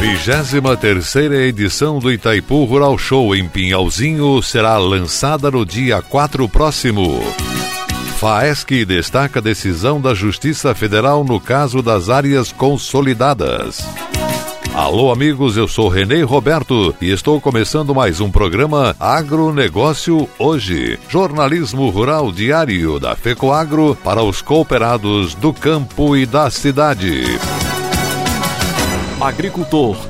Vigésima terceira edição do Itaipu Rural Show em Pinhalzinho será lançada no dia 4 próximo. FAESC destaca a decisão da Justiça Federal no caso das áreas consolidadas. Alô, amigos, eu sou Renê Roberto e estou começando mais um programa Agronegócio Hoje. Jornalismo rural diário da FECOAGRO para os cooperados do campo e da cidade. Agricultor.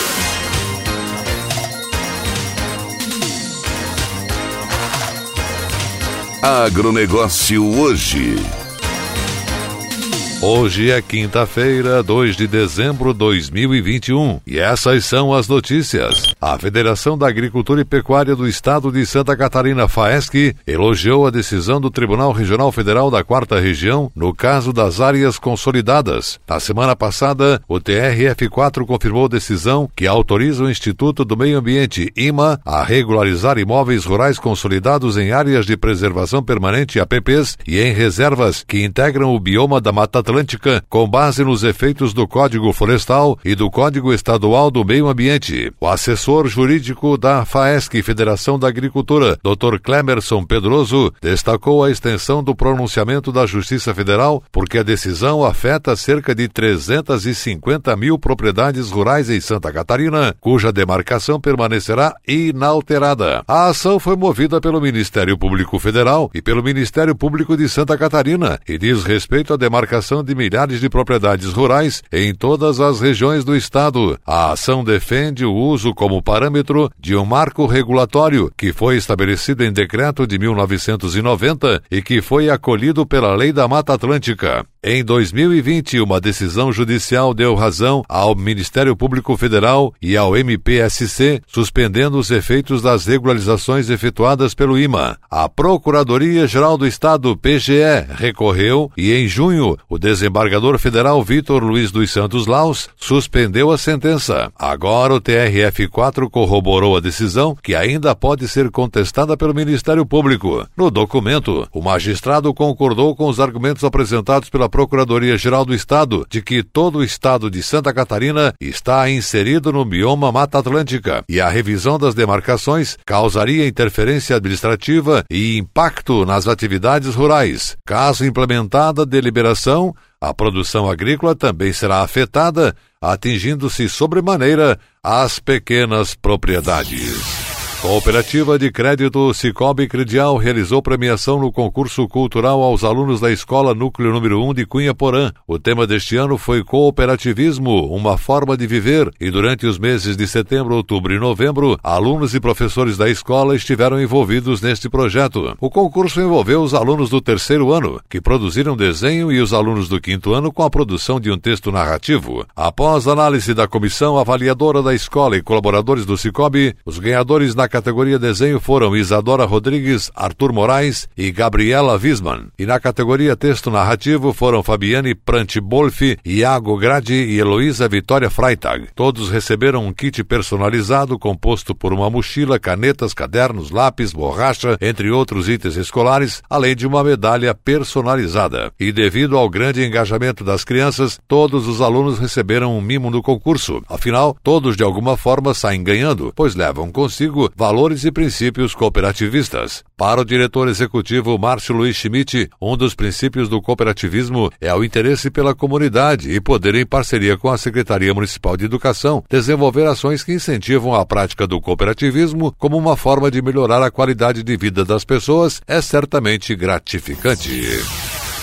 Agronegócio hoje. Hoje é quinta-feira, 2 de dezembro de 2021, e essas são as notícias. A Federação da Agricultura e Pecuária do Estado de Santa Catarina, FAESC, elogiou a decisão do Tribunal Regional Federal da Quarta Região no caso das áreas consolidadas. Na semana passada, o TRF4 confirmou decisão que autoriza o Instituto do Meio Ambiente, IMA, a regularizar imóveis rurais consolidados em áreas de preservação permanente, APPs, e em reservas que integram o bioma da Mata Atlântica com base nos efeitos do Código Florestal e do Código Estadual do Meio Ambiente. O assessor jurídico da FAESC, Federação da Agricultura, Dr. Clemerson Pedroso, destacou a extensão do pronunciamento da Justiça Federal porque a decisão afeta cerca de 350 mil propriedades rurais em Santa Catarina, cuja demarcação permanecerá inalterada. A ação foi movida pelo Ministério Público Federal e pelo Ministério Público de Santa Catarina e diz respeito à demarcação de milhares de propriedades rurais em todas as regiões do estado. A ação defende o uso como parâmetro de um marco regulatório que foi estabelecido em decreto de 1990 e que foi acolhido pela Lei da Mata Atlântica. Em 2020, uma decisão judicial deu razão ao Ministério Público Federal e ao MPSC, suspendendo os efeitos das regularizações efetuadas pelo IMA. A Procuradoria-Geral do Estado, PGE, recorreu e, em junho, o desembargador federal Vitor Luiz dos Santos Laus suspendeu a sentença. Agora, o TRF4 corroborou a decisão, que ainda pode ser contestada pelo Ministério Público. No documento, o magistrado concordou com os argumentos apresentados pela Procuradoria-Geral do Estado de que todo o estado de Santa Catarina está inserido no bioma Mata Atlântica e a revisão das demarcações causaria interferência administrativa e impacto nas atividades rurais. Caso implementada a deliberação, a produção agrícola também será afetada, atingindo-se sobremaneira as pequenas propriedades. Cooperativa de Crédito Cicobi Credial realizou premiação no concurso cultural aos alunos da Escola Núcleo número 1 de Cunha Porã. O tema deste ano foi Cooperativismo, uma forma de viver, e durante os meses de setembro, outubro e novembro, alunos e professores da escola estiveram envolvidos neste projeto. O concurso envolveu os alunos do terceiro ano, que produziram desenho, e os alunos do quinto ano com a produção de um texto narrativo. Após análise da comissão avaliadora da escola e colaboradores do Cicobi, os ganhadores na categoria desenho foram Isadora Rodrigues, Arthur Moraes e Gabriela Wiesmann. E na categoria texto narrativo foram Fabiane Prantibolfi, Iago Gradi e Heloísa Vitória Freitag. Todos receberam um kit personalizado composto por uma mochila, canetas, cadernos, lápis, borracha, entre outros itens escolares, além de uma medalha personalizada. E devido ao grande engajamento das crianças, todos os alunos receberam um mimo no concurso. Afinal, todos de alguma forma saem ganhando, pois levam consigo valores e princípios cooperativistas. Para o diretor executivo Márcio Luiz Schmidt, um dos princípios do cooperativismo é o interesse pela comunidade e poder, em parceria com a Secretaria Municipal de Educação, desenvolver ações que incentivam a prática do cooperativismo como uma forma de melhorar a qualidade de vida das pessoas é certamente gratificante.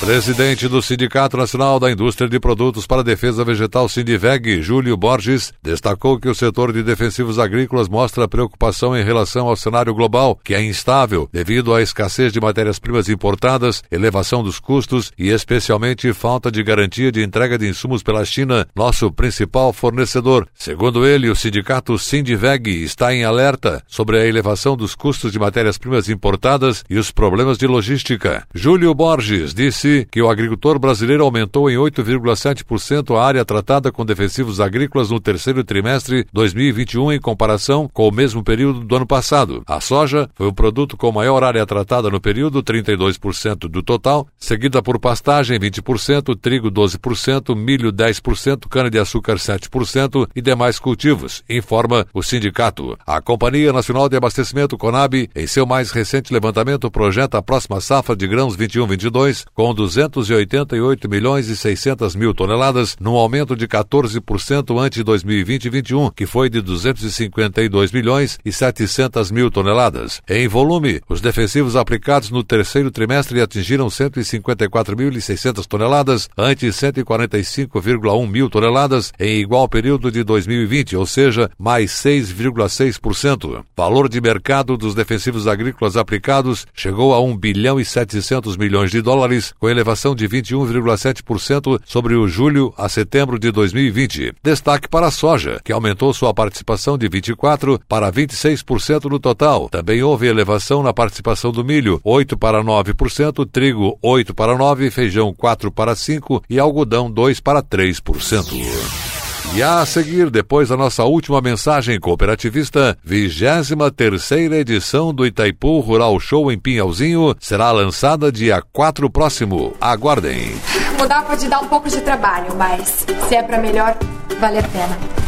Presidente do Sindicato Nacional da Indústria de Produtos para a Defesa Vegetal Sindiveg, Júlio Borges, destacou que o setor de defensivos agrícolas mostra preocupação em relação ao cenário global, que é instável devido à escassez de matérias-primas importadas, elevação dos custos e especialmente falta de garantia de entrega de insumos pela China, nosso principal fornecedor. Segundo ele, o sindicato Sindiveg está em alerta sobre a elevação dos custos de matérias-primas importadas e os problemas de logística. Júlio Borges disse que o agricultor brasileiro aumentou em 8,7% a área tratada com defensivos agrícolas no terceiro trimestre 2021 em comparação com o mesmo período do ano passado. A soja foi o produto com maior área tratada no período, 32% do total, seguida por pastagem 20%, trigo 12%, milho 10%, cana-de-açúcar 7% e demais cultivos, informa o sindicato. A Companhia Nacional de Abastecimento Conab, em seu mais recente levantamento, projeta a próxima safra de grãos 21-22 com 288 milhões e 600 mil toneladas, num aumento de 14% ante 2020-21, que foi de 252 milhões e 700 mil toneladas. Em volume, os defensivos aplicados no terceiro trimestre atingiram 154.600 toneladas, ante 145,1 mil toneladas em igual período de 2020, ou seja, mais 6,6%. Valor de mercado dos defensivos agrícolas aplicados chegou a 1 bilhão e 700 milhões de dólares, com elevação de 21,7% sobre o julho a setembro de 2020. Destaque para a soja, que aumentou sua participação de 24% para 26% no total. Também houve elevação na participação do milho, 8 para 9%, trigo 8 para 9%, feijão 4 para 5% e algodão 2 para 3%. E a seguir, depois da nossa última mensagem cooperativista, 23 terceira edição do Itaipu Rural Show em Pinhalzinho será lançada dia 4 próximo. Aguardem. Mudar pode dar um pouco de trabalho, mas se é para melhor, vale a pena.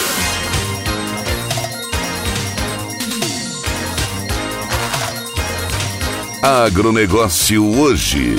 Agronegócio hoje.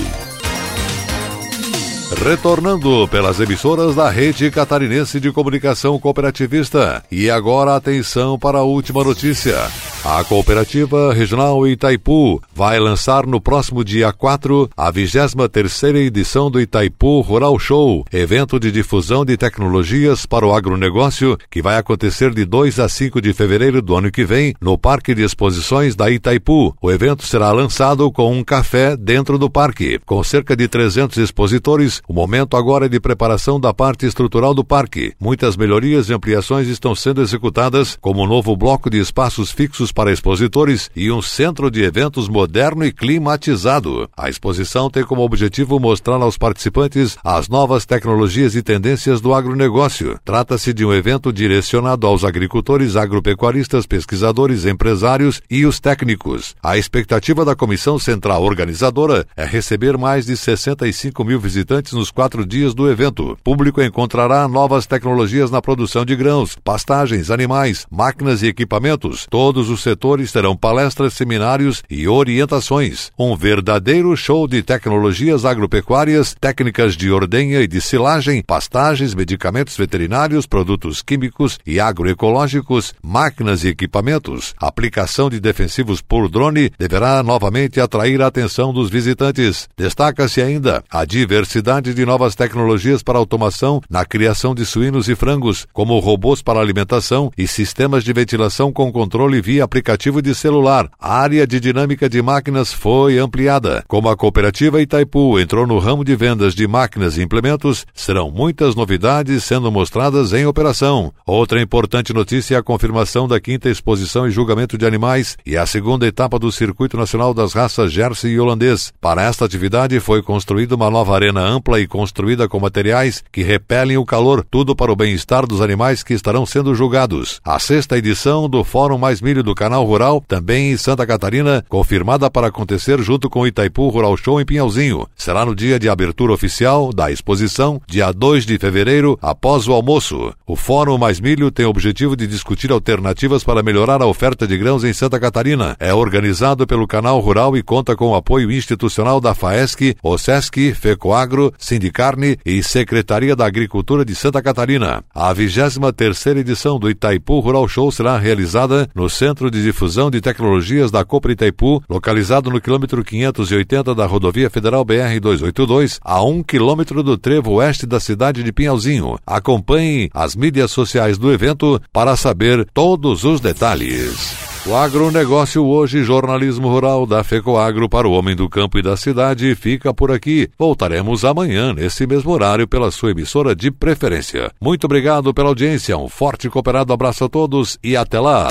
Retornando pelas emissoras da Rede Catarinense de Comunicação Cooperativista. E agora atenção para a última notícia. A Cooperativa Regional Itaipu vai lançar no próximo dia 4 a 23 edição do Itaipu Rural Show, evento de difusão de tecnologias para o agronegócio que vai acontecer de 2 a 5 de fevereiro do ano que vem no Parque de Exposições da Itaipu. O evento será lançado com um café dentro do parque. Com cerca de 300 expositores, o momento agora é de preparação da parte estrutural do parque. Muitas melhorias e ampliações estão sendo executadas, como o um novo bloco de espaços fixos para expositores e um centro de eventos moderno e climatizado. A exposição tem como objetivo mostrar aos participantes as novas tecnologias e tendências do agronegócio. Trata-se de um evento direcionado aos agricultores, agropecuaristas, pesquisadores, empresários e os técnicos. A expectativa da comissão central organizadora é receber mais de 65 mil visitantes nos quatro dias do evento. O público encontrará novas tecnologias na produção de grãos, pastagens, animais, máquinas e equipamentos. Todos os setores terão palestras, seminários e orientações. Um verdadeiro show de tecnologias agropecuárias, técnicas de ordenha e de silagem, pastagens, medicamentos veterinários, produtos químicos e agroecológicos, máquinas e equipamentos. A aplicação de defensivos por drone deverá novamente atrair a atenção dos visitantes. Destaca-se ainda a diversidade de novas tecnologias para automação na criação de suínos e frangos, como robôs para alimentação e sistemas de ventilação com controle via aplicativo de celular. A área de dinâmica de máquinas foi ampliada. Como a cooperativa Itaipu entrou no ramo de vendas de máquinas e implementos, serão muitas novidades sendo mostradas em operação. Outra importante notícia é a confirmação da quinta exposição e julgamento de animais e a segunda etapa do Circuito Nacional das Raças Jersey e Holandês. Para esta atividade foi construída uma nova arena ampla e construída com materiais que repelem o calor, tudo para o bem-estar dos animais que estarão sendo julgados. A sexta edição do Fórum Mais Milho do Canal Rural, também em Santa Catarina, confirmada para acontecer junto com o Itaipu Rural Show em Pinhalzinho. Será no dia de abertura oficial da exposição, dia 2 de fevereiro, após o almoço. O Fórum Mais Milho tem o objetivo de discutir alternativas para melhorar a oferta de grãos em Santa Catarina. É organizado pelo Canal Rural e conta com o apoio institucional da FAESC, OSESC, FECOAGRO, Sindicarne e Secretaria da Agricultura de Santa Catarina. A 23 terceira edição do Itaipu Rural Show será realizada no Centro de Difusão de Tecnologias da Copra Itaipu, localizado no quilômetro 580 da Rodovia Federal BR-282, a um quilômetro do trevo oeste da cidade de Pinhalzinho. Acompanhe as mídias sociais do evento para saber todos os detalhes. O agronegócio hoje, jornalismo rural da FECOAGro para o homem do campo e da cidade, fica por aqui. Voltaremos amanhã, nesse mesmo horário, pela sua emissora de preferência. Muito obrigado pela audiência, um forte e cooperado abraço a todos e até lá!